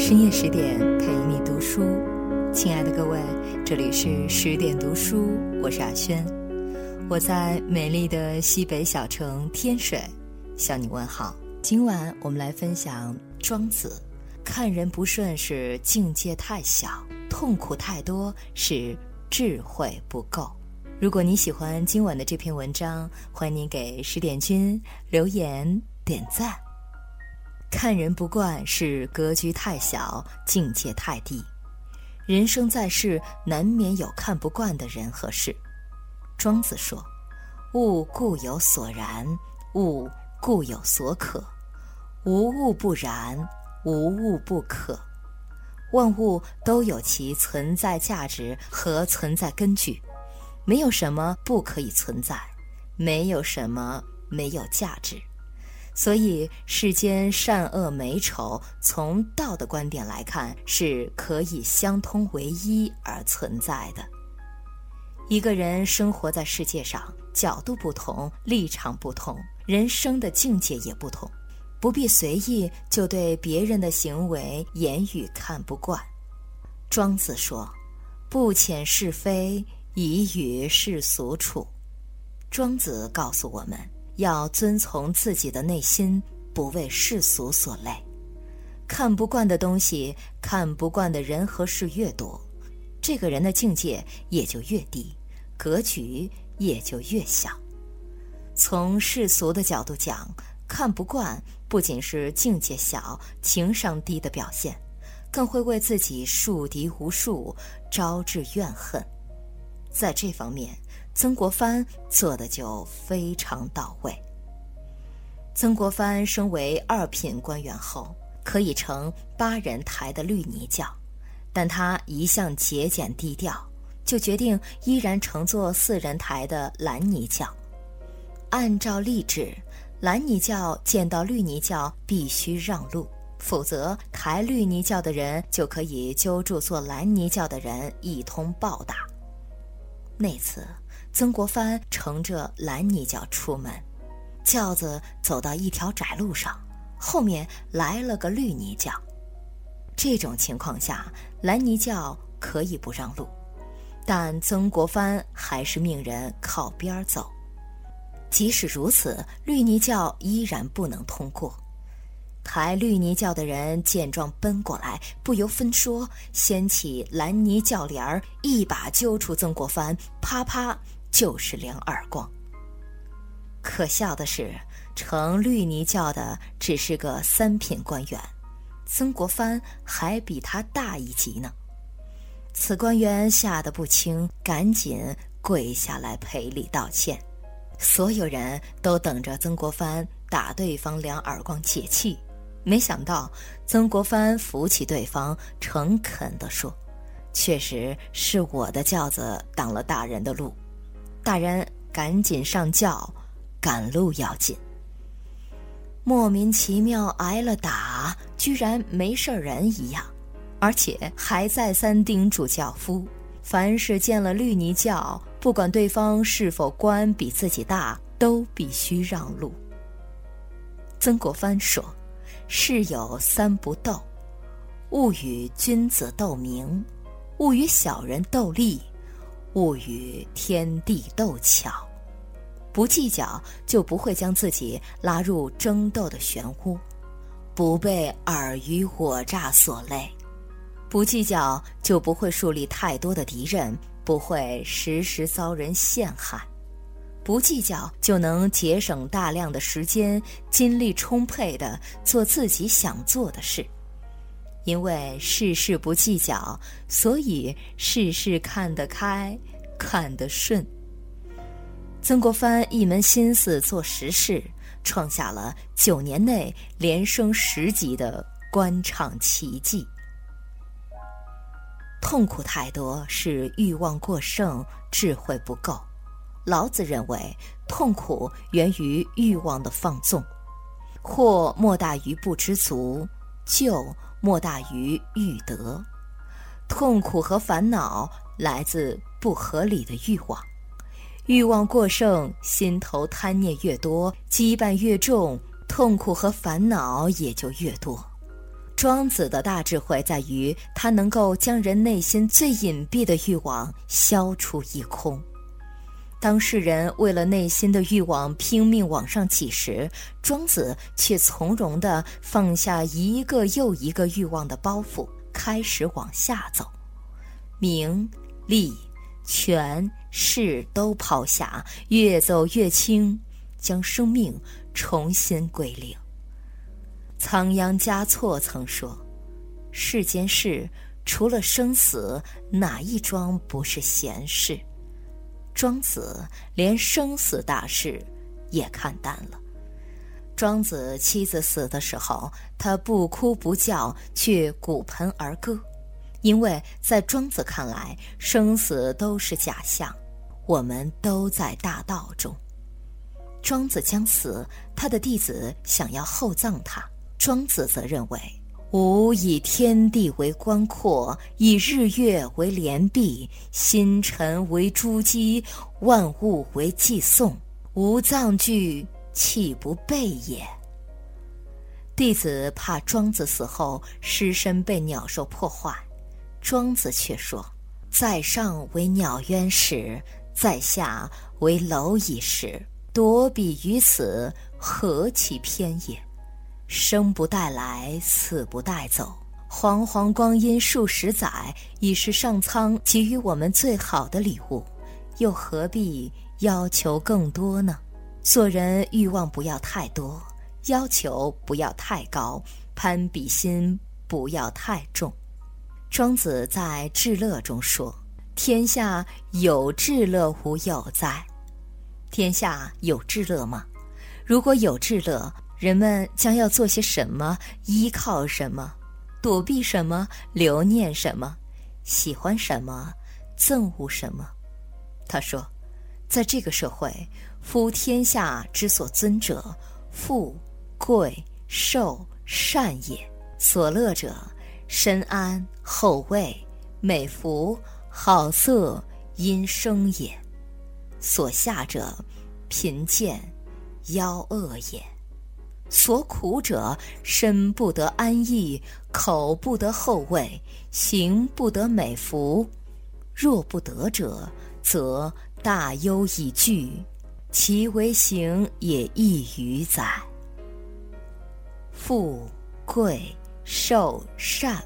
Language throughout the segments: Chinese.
深夜十点陪你读书，亲爱的各位，这里是十点读书，我是阿轩，我在美丽的西北小城天水向你问好。今晚我们来分享庄子：看人不顺是境界太小，痛苦太多是智慧不够。如果你喜欢今晚的这篇文章，欢迎你给十点君留言点赞。看人不惯是格局太小，境界太低。人生在世，难免有看不惯的人和事。庄子说：“物固有所然，物固有所可。无物不然，无物不可。万物都有其存在价值和存在根据，没有什么不可以存在，没有什么没有价值。”所以，世间善恶美丑，从道的观点来看，是可以相通为一而存在的。一个人生活在世界上，角度不同，立场不同，人生的境界也不同，不必随意就对别人的行为言语看不惯。庄子说：“不遣是非，以与世俗处。”庄子告诉我们。要遵从自己的内心，不为世俗所累。看不惯的东西，看不惯的人和事越多，这个人的境界也就越低，格局也就越小。从世俗的角度讲，看不惯不仅是境界小、情商低的表现，更会为自己树敌无数，招致怨恨。在这方面，曾国藩做的就非常到位。曾国藩升为二品官员后，可以乘八人抬的绿泥轿，但他一向节俭低调，就决定依然乘坐四人抬的蓝泥轿。按照例制，蓝泥轿见到绿泥轿必须让路，否则抬绿泥轿的人就可以揪住坐蓝泥轿的人一通暴打。那次。曾国藩乘着蓝泥轿出门，轿子走到一条窄路上，后面来了个绿泥轿。这种情况下，蓝泥轿可以不让路，但曾国藩还是命人靠边走。即使如此，绿泥轿依然不能通过。抬绿泥轿的人见状奔过来，不由分说，掀起蓝泥轿帘儿，一把揪出曾国藩，啪啪。就是两耳光。可笑的是，乘绿泥轿的只是个三品官员，曾国藩还比他大一级呢。此官员吓得不轻，赶紧跪下来赔礼道歉。所有人都等着曾国藩打对方两耳光解气，没想到曾国藩扶起对方，诚恳地说：“确实是我的轿子挡了大人的路。”大人赶紧上轿，赶路要紧。莫名其妙挨了打，居然没事人一样，而且还再三叮嘱轿夫：凡是见了绿泥轿，不管对方是否官比自己大，都必须让路。曾国藩说：“世有三不斗，勿与君子斗名，勿与小人斗利。”勿与天地斗巧，不计较就不会将自己拉入争斗的漩涡，不被尔虞我诈所累；不计较就不会树立太多的敌人，不会时时遭人陷害；不计较就能节省大量的时间，精力充沛的做自己想做的事。因为事事不计较，所以事事看得开，看得顺。曾国藩一门心思做实事，创下了九年内连升十级的官场奇迹。痛苦太多是欲望过剩，智慧不够。老子认为，痛苦源于欲望的放纵，祸莫大于不知足，救。莫大于欲得，痛苦和烦恼来自不合理的欲望，欲望过剩，心头贪念越多，羁绊越重，痛苦和烦恼也就越多。庄子的大智慧在于，他能够将人内心最隐蔽的欲望消除一空。当世人为了内心的欲望拼命往上挤时，庄子却从容地放下一个又一个欲望的包袱，开始往下走，名、利、权、势都抛下，越走越轻，将生命重新归零。仓央嘉措曾说：“世间事，除了生死，哪一桩不是闲事？”庄子连生死大事也看淡了。庄子妻子死的时候，他不哭不叫，却鼓盆而歌，因为在庄子看来，生死都是假象，我们都在大道中。庄子将死，他的弟子想要厚葬他，庄子则认为。吾以天地为宽阔，以日月为连璧，星辰为珠玑，万物为寄送。吾葬具，岂不备也？弟子怕庄子死后尸身被鸟兽破坏，庄子却说：“在上为鸟渊始，在下为蝼蚁始，夺彼于此，何其偏也！”生不带来，死不带走。煌煌光阴数十载，已是上苍给予我们最好的礼物，又何必要求更多呢？做人欲望不要太多，要求不要太高，攀比心不要太重。庄子在《至乐》中说：“天下有至乐无有哉？天下有至乐吗？如果有至乐。”人们将要做些什么？依靠什么？躲避什么？留念什么？喜欢什么？憎恶什么？他说，在这个社会，夫天下之所尊者，富、贵、寿、善也；所乐者，身安、厚位、美服、好色、阴生也；所下者，贫贱、夭恶也。所苦者，身不得安逸，口不得厚味，行不得美服。若不得者，则大忧以惧，其为行也易于哉。富贵寿善，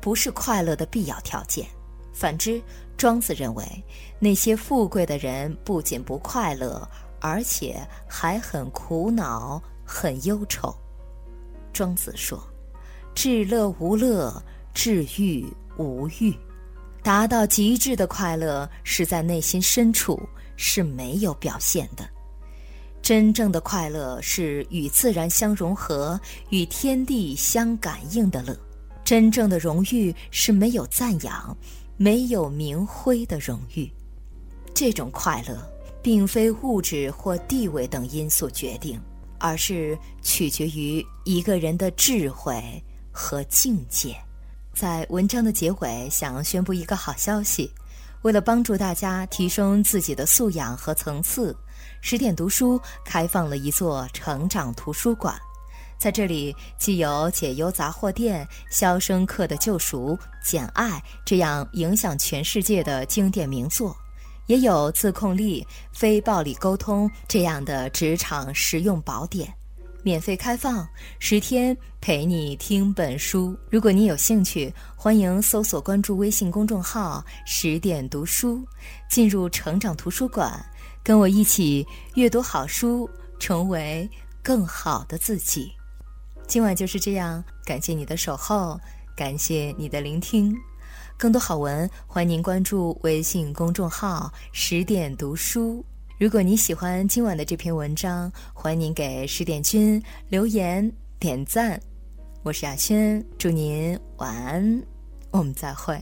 不是快乐的必要条件。反之，庄子认为，那些富贵的人不仅不快乐，而且还很苦恼。很忧愁。庄子说：“至乐无乐，至欲无欲。达到极致的快乐是在内心深处，是没有表现的。真正的快乐是与自然相融合，与天地相感应的乐。真正的荣誉是没有赞扬，没有名辉的荣誉。这种快乐，并非物质或地位等因素决定。”而是取决于一个人的智慧和境界。在文章的结尾，想要宣布一个好消息：为了帮助大家提升自己的素养和层次，十点读书开放了一座成长图书馆。在这里，既有解忧杂货店、肖申克的救赎、简爱这样影响全世界的经典名作。也有自控力、非暴力沟通这样的职场实用宝典，免费开放，十天陪你听本书。如果你有兴趣，欢迎搜索关注微信公众号“十点读书”，进入成长图书馆，跟我一起阅读好书，成为更好的自己。今晚就是这样，感谢你的守候，感谢你的聆听。更多好文，欢迎您关注微信公众号“十点读书”。如果你喜欢今晚的这篇文章，欢迎您给十点君留言点赞。我是亚轩，祝您晚安，我们再会。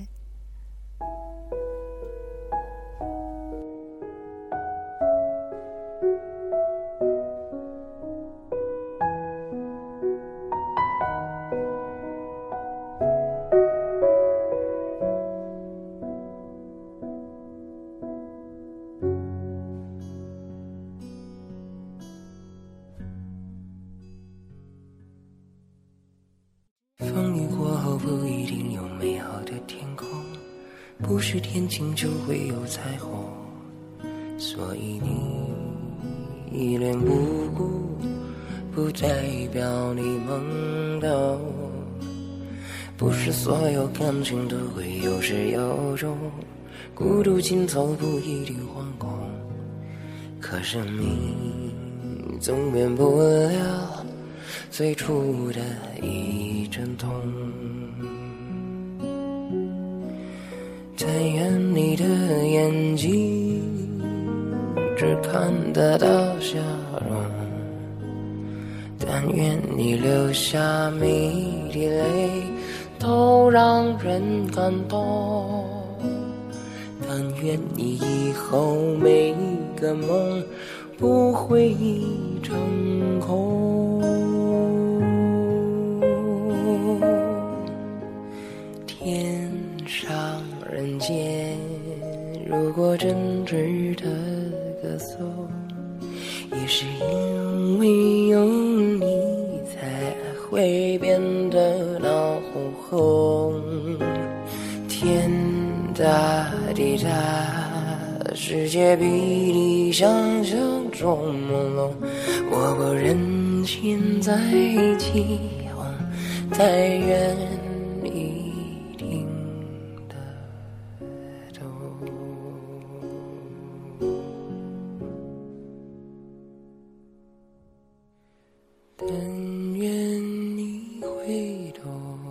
是天晴就会有彩虹，所以你一脸无辜，不代表你懵懂。不是所有感情都会有始有终，孤独尽头不一定惶恐，可生命总免不了最初的一阵痛。但愿你的眼睛只看得到笑容，但愿你流下每滴泪都让人感动，但愿你以后每个梦不会成空。过真挚的歌颂，也是因为有你才会变得闹哄哄。天大地大，世界比你想象中朦胧，我不忍心再起哄，但愿 algo.